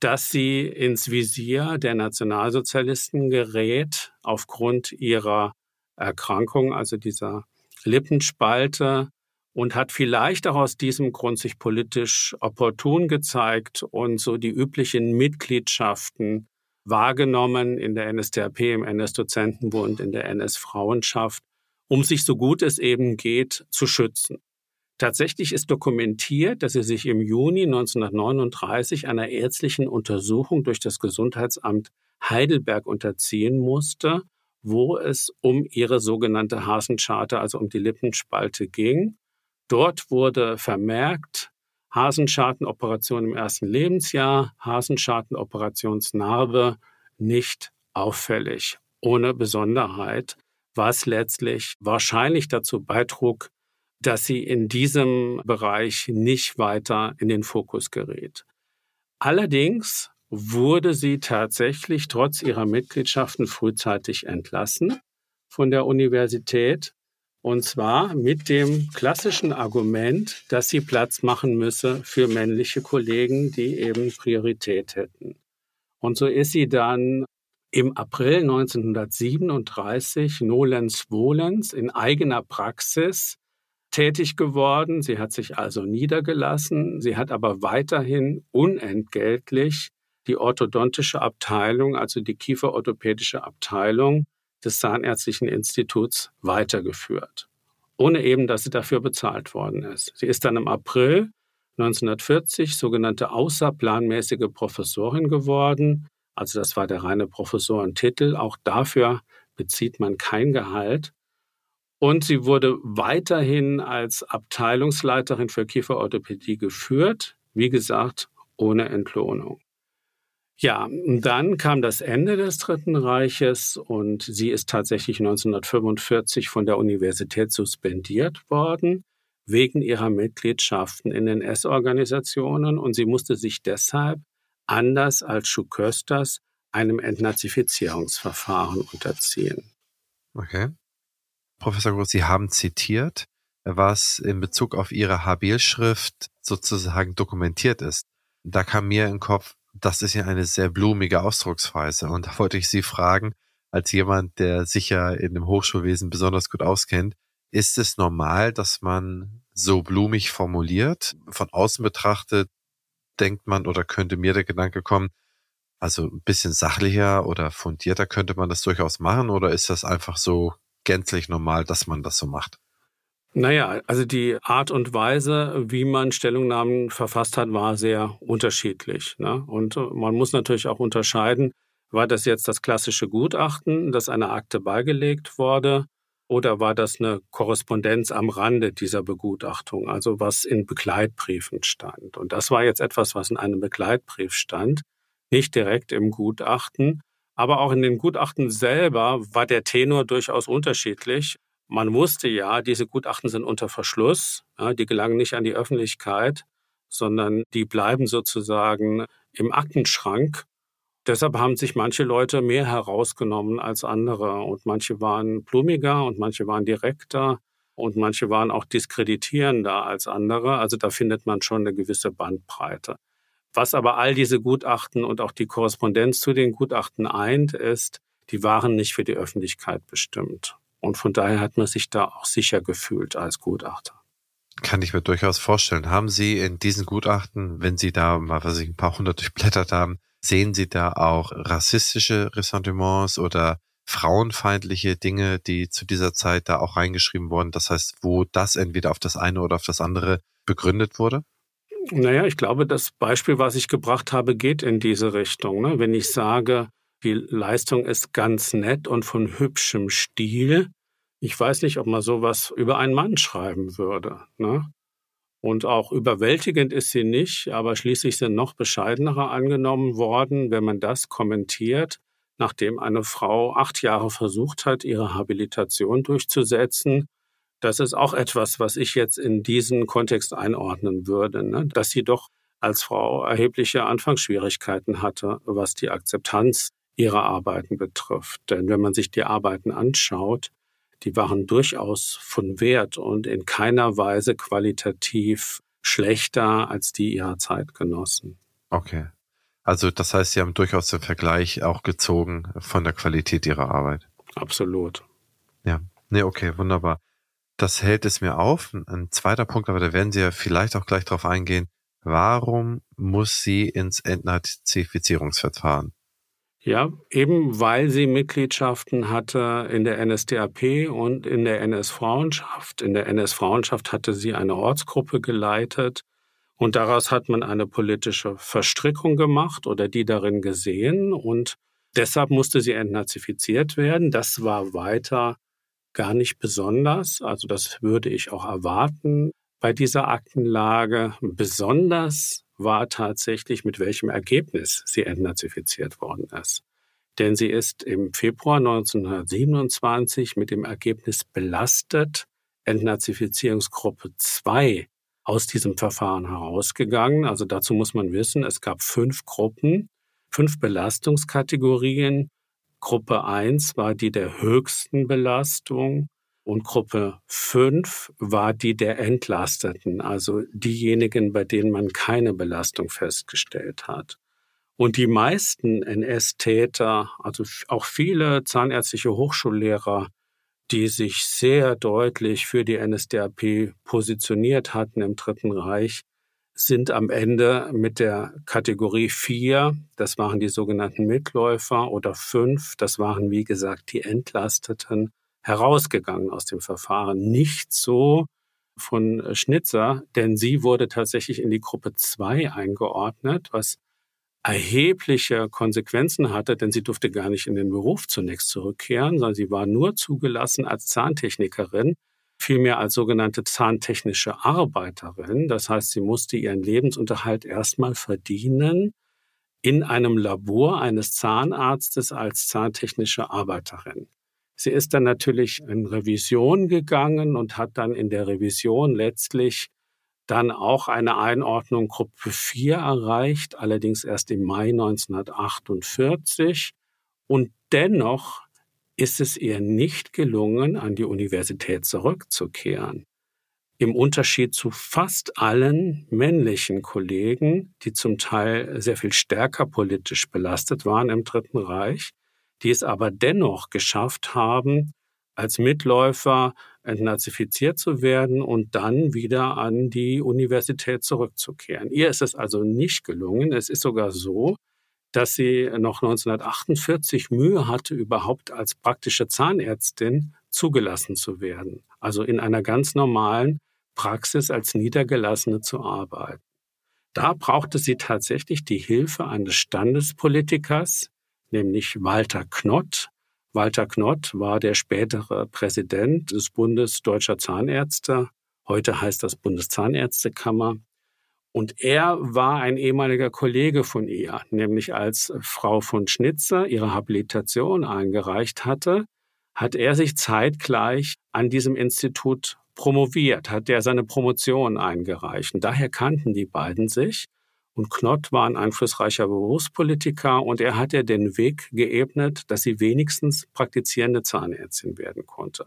dass sie ins Visier der Nationalsozialisten gerät aufgrund ihrer Erkrankung, also dieser Lippenspalte, und hat vielleicht auch aus diesem Grund sich politisch opportun gezeigt und so die üblichen Mitgliedschaften wahrgenommen in der NSDAP, im NS-Dozentenbund, in der NS-Frauenschaft, um sich so gut es eben geht zu schützen. Tatsächlich ist dokumentiert, dass sie sich im Juni 1939 einer ärztlichen Untersuchung durch das Gesundheitsamt Heidelberg unterziehen musste, wo es um ihre sogenannte Hasenscharte, also um die Lippenspalte ging. Dort wurde vermerkt, Hasenschartenoperation im ersten Lebensjahr, Hasenschartenoperationsnarbe nicht auffällig, ohne Besonderheit, was letztlich wahrscheinlich dazu beitrug, dass sie in diesem Bereich nicht weiter in den Fokus gerät. Allerdings wurde sie tatsächlich trotz ihrer Mitgliedschaften frühzeitig entlassen von der Universität. Und zwar mit dem klassischen Argument, dass sie Platz machen müsse für männliche Kollegen, die eben Priorität hätten. Und so ist sie dann im April 1937 nolens volens in eigener Praxis tätig geworden. Sie hat sich also niedergelassen. Sie hat aber weiterhin unentgeltlich die orthodontische Abteilung, also die kieferorthopädische Abteilung des Zahnärztlichen Instituts weitergeführt, ohne eben, dass sie dafür bezahlt worden ist. Sie ist dann im April 1940 sogenannte außerplanmäßige Professorin geworden. Also das war der reine Professorentitel. Auch dafür bezieht man kein Gehalt. Und sie wurde weiterhin als Abteilungsleiterin für Kieferorthopädie geführt, wie gesagt, ohne Entlohnung. Ja, dann kam das Ende des Dritten Reiches und sie ist tatsächlich 1945 von der Universität suspendiert worden wegen ihrer Mitgliedschaften in den S-Organisationen und sie musste sich deshalb anders als Schukösters einem Entnazifizierungsverfahren unterziehen. Okay. Professor Groß, Sie haben zitiert, was in Bezug auf Ihre Habilschrift sozusagen dokumentiert ist. Da kam mir in den Kopf, das ist ja eine sehr blumige Ausdrucksweise. Und da wollte ich Sie fragen, als jemand, der sich ja in dem Hochschulwesen besonders gut auskennt, ist es normal, dass man so blumig formuliert? Von außen betrachtet denkt man oder könnte mir der Gedanke kommen, also ein bisschen sachlicher oder fundierter könnte man das durchaus machen oder ist das einfach so gänzlich normal, dass man das so macht? Naja, also die Art und Weise, wie man Stellungnahmen verfasst hat, war sehr unterschiedlich. Ne? Und man muss natürlich auch unterscheiden, war das jetzt das klassische Gutachten, das einer Akte beigelegt wurde, oder war das eine Korrespondenz am Rande dieser Begutachtung, also was in Begleitbriefen stand? Und das war jetzt etwas, was in einem Begleitbrief stand, nicht direkt im Gutachten. Aber auch in den Gutachten selber war der Tenor durchaus unterschiedlich. Man wusste ja, diese Gutachten sind unter Verschluss, ja, die gelangen nicht an die Öffentlichkeit, sondern die bleiben sozusagen im Aktenschrank. Deshalb haben sich manche Leute mehr herausgenommen als andere und manche waren blumiger und manche waren direkter und manche waren auch diskreditierender als andere. Also da findet man schon eine gewisse Bandbreite. Was aber all diese Gutachten und auch die Korrespondenz zu den Gutachten eint, ist, die waren nicht für die Öffentlichkeit bestimmt. Und von daher hat man sich da auch sicher gefühlt als Gutachter. Kann ich mir durchaus vorstellen. Haben Sie in diesen Gutachten, wenn Sie da mal, was ich ein paar hundert durchblättert haben, sehen Sie da auch rassistische Ressentiments oder frauenfeindliche Dinge, die zu dieser Zeit da auch reingeschrieben wurden? Das heißt, wo das entweder auf das eine oder auf das andere begründet wurde? Naja, ich glaube, das Beispiel, was ich gebracht habe, geht in diese Richtung. Ne? Wenn ich sage, die Leistung ist ganz nett und von hübschem Stil. Ich weiß nicht, ob man sowas über einen Mann schreiben würde. Ne? Und auch überwältigend ist sie nicht, aber schließlich sind noch bescheidenere angenommen worden, wenn man das kommentiert, nachdem eine Frau acht Jahre versucht hat, ihre Habilitation durchzusetzen. Das ist auch etwas, was ich jetzt in diesen Kontext einordnen würde, ne? dass sie doch als Frau erhebliche Anfangsschwierigkeiten hatte, was die Akzeptanz ihre Arbeiten betrifft. Denn wenn man sich die Arbeiten anschaut, die waren durchaus von Wert und in keiner Weise qualitativ schlechter als die ihrer Zeitgenossen. Okay. Also das heißt, Sie haben durchaus den Vergleich auch gezogen von der Qualität Ihrer Arbeit. Absolut. Ja. Nee, okay, wunderbar. Das hält es mir auf. Ein zweiter Punkt, aber da werden Sie ja vielleicht auch gleich drauf eingehen. Warum muss sie ins Entnazifizierungsverfahren? Ja, eben weil sie Mitgliedschaften hatte in der NSDAP und in der NS-Frauenschaft. In der NS-Frauenschaft hatte sie eine Ortsgruppe geleitet und daraus hat man eine politische Verstrickung gemacht oder die darin gesehen und deshalb musste sie entnazifiziert werden. Das war weiter gar nicht besonders, also das würde ich auch erwarten bei dieser Aktenlage. Besonders war tatsächlich, mit welchem Ergebnis sie entnazifiziert worden ist. Denn sie ist im Februar 1927 mit dem Ergebnis belastet, Entnazifizierungsgruppe 2 aus diesem Verfahren herausgegangen. Also dazu muss man wissen, es gab fünf Gruppen, fünf Belastungskategorien. Gruppe 1 war die der höchsten Belastung, und Gruppe 5 war die der Entlasteten, also diejenigen, bei denen man keine Belastung festgestellt hat. Und die meisten NS-Täter, also auch viele zahnärztliche Hochschullehrer, die sich sehr deutlich für die NSDAP positioniert hatten im Dritten Reich, sind am Ende mit der Kategorie 4, das waren die sogenannten Mitläufer, oder 5, das waren wie gesagt die Entlasteten, herausgegangen aus dem Verfahren. Nicht so von Schnitzer, denn sie wurde tatsächlich in die Gruppe 2 eingeordnet, was erhebliche Konsequenzen hatte, denn sie durfte gar nicht in den Beruf zunächst zurückkehren, sondern sie war nur zugelassen als Zahntechnikerin, vielmehr als sogenannte zahntechnische Arbeiterin. Das heißt, sie musste ihren Lebensunterhalt erstmal verdienen in einem Labor eines Zahnarztes als zahntechnische Arbeiterin. Sie ist dann natürlich in Revision gegangen und hat dann in der Revision letztlich dann auch eine Einordnung Gruppe 4 erreicht, allerdings erst im Mai 1948. Und dennoch ist es ihr nicht gelungen, an die Universität zurückzukehren. Im Unterschied zu fast allen männlichen Kollegen, die zum Teil sehr viel stärker politisch belastet waren im Dritten Reich, die es aber dennoch geschafft haben, als Mitläufer entnazifiziert zu werden und dann wieder an die Universität zurückzukehren. Ihr ist es also nicht gelungen. Es ist sogar so, dass sie noch 1948 Mühe hatte, überhaupt als praktische Zahnärztin zugelassen zu werden. Also in einer ganz normalen Praxis als Niedergelassene zu arbeiten. Da brauchte sie tatsächlich die Hilfe eines Standespolitikers, nämlich Walter Knott. Walter Knott war der spätere Präsident des Bundes Deutscher Zahnärzte. Heute heißt das Bundeszahnärztekammer. Und er war ein ehemaliger Kollege von ihr, nämlich als Frau von Schnitzer ihre Habilitation eingereicht hatte, hat er sich zeitgleich an diesem Institut promoviert, hat er seine Promotion eingereicht. Und daher kannten die beiden sich. Und Knott war ein einflussreicher Berufspolitiker und er hat ihr den Weg geebnet, dass sie wenigstens praktizierende Zahnärztin werden konnte.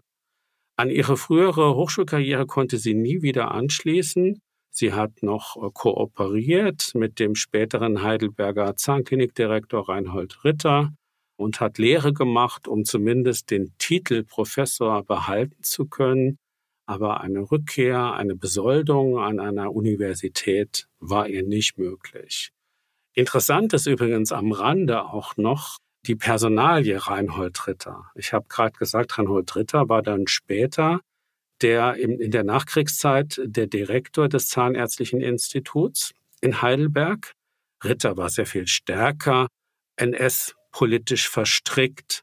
An ihre frühere Hochschulkarriere konnte sie nie wieder anschließen. Sie hat noch äh, kooperiert mit dem späteren Heidelberger Zahnklinikdirektor Reinhold Ritter und hat Lehre gemacht, um zumindest den Titel Professor behalten zu können. Aber eine Rückkehr, eine Besoldung an einer Universität war ihr nicht möglich. Interessant ist übrigens am Rande auch noch die Personalie Reinhold Ritter. Ich habe gerade gesagt, Reinhold Ritter war dann später der in der Nachkriegszeit der Direktor des Zahnärztlichen Instituts in Heidelberg. Ritter war sehr viel stärker, NS-politisch verstrickt.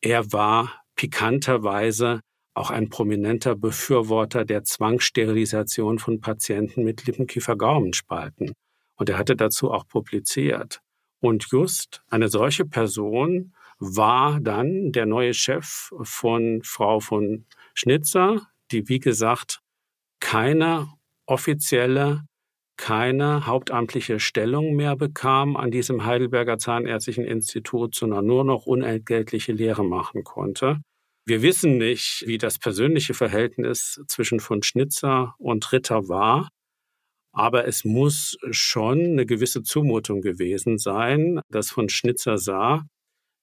Er war pikanterweise auch ein prominenter Befürworter der Zwangssterilisation von Patienten mit Lippenkiefer-Gaumenspalten. Und er hatte dazu auch publiziert. Und just eine solche Person war dann der neue Chef von Frau von Schnitzer, die, wie gesagt, keine offizielle, keine hauptamtliche Stellung mehr bekam an diesem Heidelberger Zahnärztlichen Institut, sondern nur noch unentgeltliche Lehre machen konnte. Wir wissen nicht, wie das persönliche Verhältnis zwischen von Schnitzer und Ritter war, aber es muss schon eine gewisse Zumutung gewesen sein, dass von Schnitzer sah,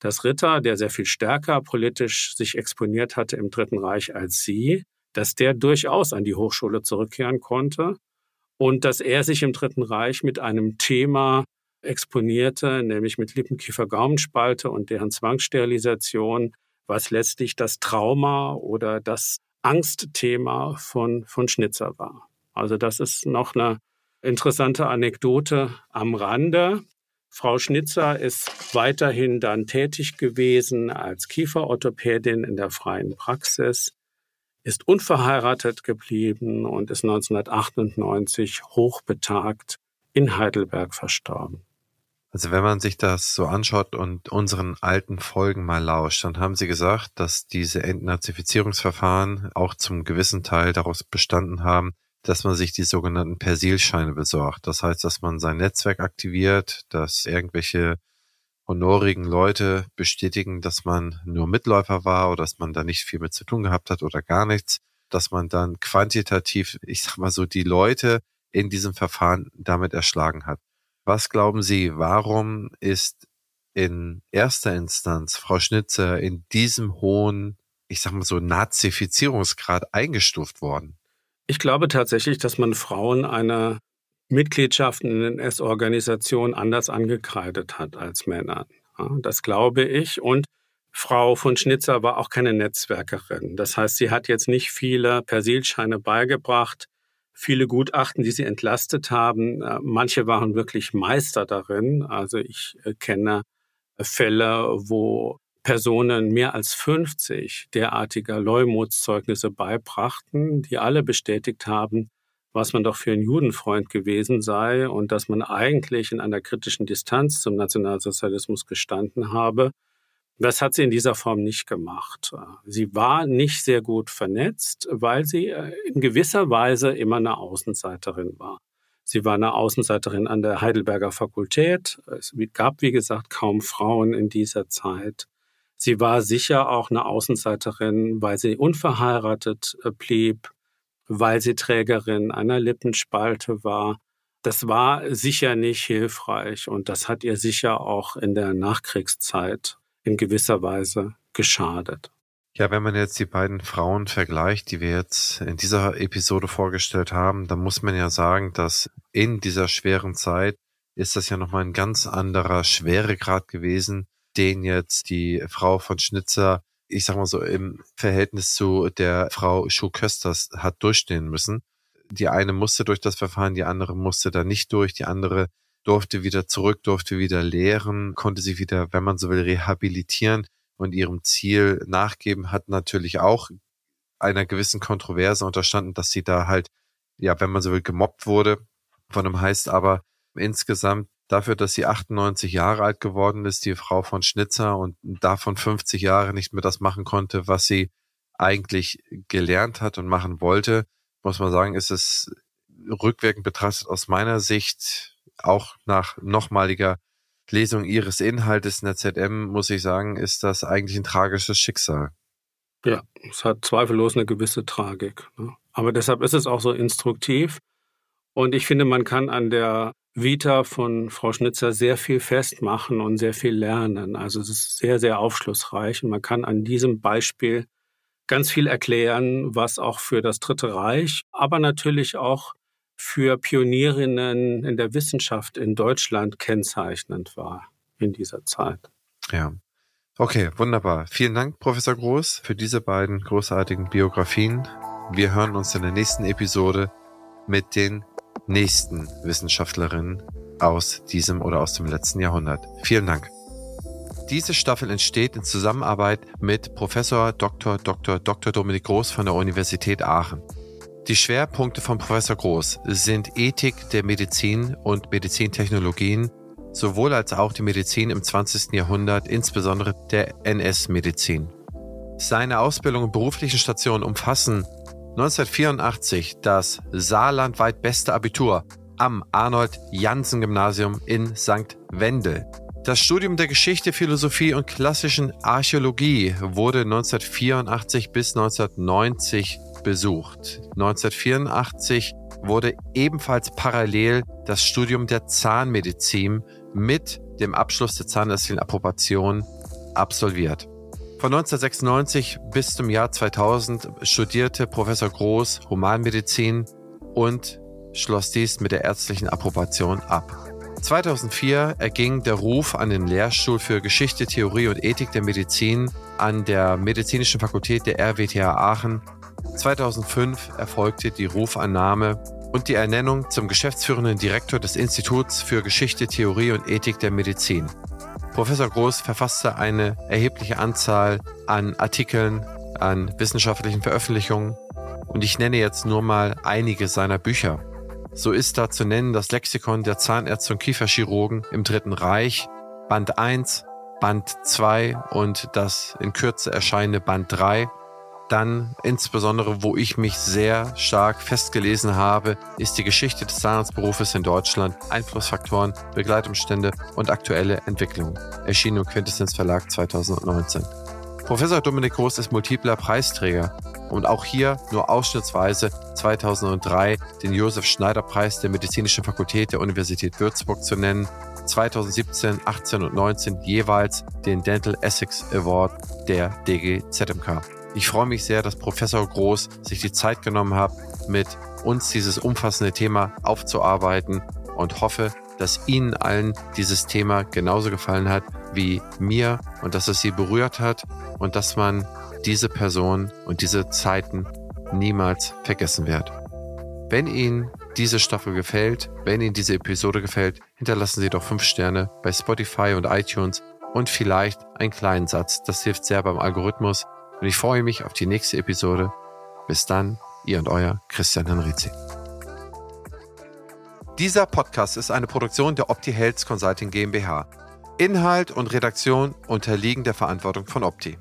dass Ritter, der sehr viel stärker politisch sich exponiert hatte im Dritten Reich als sie, dass der durchaus an die Hochschule zurückkehren konnte und dass er sich im Dritten Reich mit einem Thema exponierte, nämlich mit Lippenkiefer-Gaumenspalte und deren Zwangssterilisation, was letztlich das Trauma oder das Angstthema von, von Schnitzer war. Also das ist noch eine interessante Anekdote am Rande. Frau Schnitzer ist weiterhin dann tätig gewesen als Kieferorthopädin in der freien Praxis, ist unverheiratet geblieben und ist 1998 hochbetagt in Heidelberg verstorben. Also wenn man sich das so anschaut und unseren alten Folgen mal lauscht, dann haben Sie gesagt, dass diese Entnazifizierungsverfahren auch zum gewissen Teil daraus bestanden haben, dass man sich die sogenannten Persilscheine besorgt. Das heißt, dass man sein Netzwerk aktiviert, dass irgendwelche honorigen Leute bestätigen, dass man nur Mitläufer war oder dass man da nicht viel mit zu tun gehabt hat oder gar nichts, dass man dann quantitativ, ich sag mal so, die Leute in diesem Verfahren damit erschlagen hat. Was glauben Sie, warum ist in erster Instanz Frau Schnitzer in diesem hohen, ich sag mal so, Nazifizierungsgrad eingestuft worden? Ich glaube tatsächlich, dass man Frauen eine Mitgliedschaft in den S-Organisationen anders angekreidet hat als Männern. das glaube ich. Und Frau von Schnitzer war auch keine Netzwerkerin. Das heißt, sie hat jetzt nicht viele Persilscheine beigebracht, viele Gutachten, die sie entlastet haben. Äh, manche waren wirklich Meister darin. Also ich äh, kenne Fälle, wo Personen mehr als 50 derartiger Leumutszeugnisse beibrachten, die alle bestätigt haben, was man doch für ein Judenfreund gewesen sei und dass man eigentlich in einer kritischen Distanz zum Nationalsozialismus gestanden habe das hat sie in dieser Form nicht gemacht. Sie war nicht sehr gut vernetzt, weil sie äh, in gewisser Weise immer eine Außenseiterin war. Sie war eine Außenseiterin an der Heidelberger Fakultät. Es gab, wie gesagt, kaum Frauen in dieser Zeit. Sie war sicher auch eine Außenseiterin, weil sie unverheiratet äh, blieb, weil sie Trägerin einer Lippenspalte war. Das war sicher nicht hilfreich und das hat ihr sicher auch in der Nachkriegszeit in gewisser Weise geschadet. Ja, wenn man jetzt die beiden Frauen vergleicht, die wir jetzt in dieser Episode vorgestellt haben, dann muss man ja sagen, dass in dieser schweren Zeit ist das ja nochmal ein ganz anderer Schweregrad gewesen, den jetzt die Frau von Schnitzer ich sag mal so, im Verhältnis zu der Frau Schuh-Kösters hat durchstehen müssen. Die eine musste durch das Verfahren, die andere musste da nicht durch, die andere durfte wieder zurück, durfte wieder lehren, konnte sich wieder, wenn man so will, rehabilitieren und ihrem Ziel nachgeben, hat natürlich auch einer gewissen Kontroverse unterstanden, dass sie da halt, ja, wenn man so will, gemobbt wurde von einem heißt aber insgesamt dafür, dass sie 98 Jahre alt geworden ist, die Frau von Schnitzer und davon 50 Jahre nicht mehr das machen konnte, was sie eigentlich gelernt hat und machen wollte, muss man sagen, ist es rückwirkend betrachtet aus meiner Sicht auch nach nochmaliger Lesung ihres Inhaltes in der ZM, muss ich sagen, ist das eigentlich ein tragisches Schicksal. Ja, es hat zweifellos eine gewisse Tragik. Ne? Aber deshalb ist es auch so instruktiv. Und ich finde, man kann an der Vita von Frau Schnitzer sehr viel festmachen und sehr viel lernen. Also es ist sehr, sehr aufschlussreich und man kann an diesem Beispiel ganz viel erklären, was auch für das Dritte Reich, aber natürlich auch für Pionierinnen in der Wissenschaft in Deutschland kennzeichnend war in dieser Zeit. Ja. Okay, wunderbar. Vielen Dank, Professor Groß, für diese beiden großartigen Biografien. Wir hören uns in der nächsten Episode mit den nächsten Wissenschaftlerinnen aus diesem oder aus dem letzten Jahrhundert. Vielen Dank. Diese Staffel entsteht in Zusammenarbeit mit Professor Dr. Dr. Dr. Dominik Groß von der Universität Aachen. Die Schwerpunkte von Professor Groß sind Ethik der Medizin und Medizintechnologien, sowohl als auch die Medizin im 20. Jahrhundert, insbesondere der NS-Medizin. Seine Ausbildung und beruflichen Stationen umfassen 1984 das saarlandweit beste Abitur am Arnold-Janssen-Gymnasium in St. Wendel. Das Studium der Geschichte, Philosophie und klassischen Archäologie wurde 1984 bis 1990 besucht. 1984 wurde ebenfalls parallel das Studium der Zahnmedizin mit dem Abschluss der zahnärztlichen Approbation absolviert. Von 1996 bis zum Jahr 2000 studierte Professor Groß Humanmedizin und schloss dies mit der ärztlichen Approbation ab. 2004 erging der Ruf an den Lehrstuhl für Geschichte, Theorie und Ethik der Medizin an der Medizinischen Fakultät der RWTH Aachen. 2005 erfolgte die Rufannahme und die Ernennung zum geschäftsführenden Direktor des Instituts für Geschichte, Theorie und Ethik der Medizin. Professor Groß verfasste eine erhebliche Anzahl an Artikeln, an wissenschaftlichen Veröffentlichungen und ich nenne jetzt nur mal einige seiner Bücher. So ist da zu nennen das Lexikon der Zahnärzte und Kieferchirurgen im Dritten Reich, Band 1, Band 2 und das in Kürze erscheinende Band 3 dann insbesondere, wo ich mich sehr stark festgelesen habe, ist die Geschichte des Zahnarztberufes in Deutschland, Einflussfaktoren, Begleitumstände und aktuelle Entwicklungen. Erschienen im Quintessenz Verlag 2019. Professor Dominik Groß ist multipler Preisträger und auch hier nur ausschnittsweise 2003 den Josef Schneider Preis der Medizinischen Fakultät der Universität Würzburg zu nennen, 2017, 18 und 19 jeweils den Dental Essex Award der DGZMK. Ich freue mich sehr, dass Professor Groß sich die Zeit genommen hat, mit uns dieses umfassende Thema aufzuarbeiten und hoffe, dass Ihnen allen dieses Thema genauso gefallen hat wie mir und dass es Sie berührt hat und dass man diese Person und diese Zeiten niemals vergessen wird. Wenn Ihnen diese Staffel gefällt, wenn Ihnen diese Episode gefällt, hinterlassen Sie doch fünf Sterne bei Spotify und iTunes und vielleicht einen kleinen Satz. Das hilft sehr beim Algorithmus und ich freue mich auf die nächste Episode. Bis dann, ihr und euer Christian Henrizi. Dieser Podcast ist eine Produktion der Opti Health Consulting GmbH. Inhalt und Redaktion unterliegen der Verantwortung von Opti.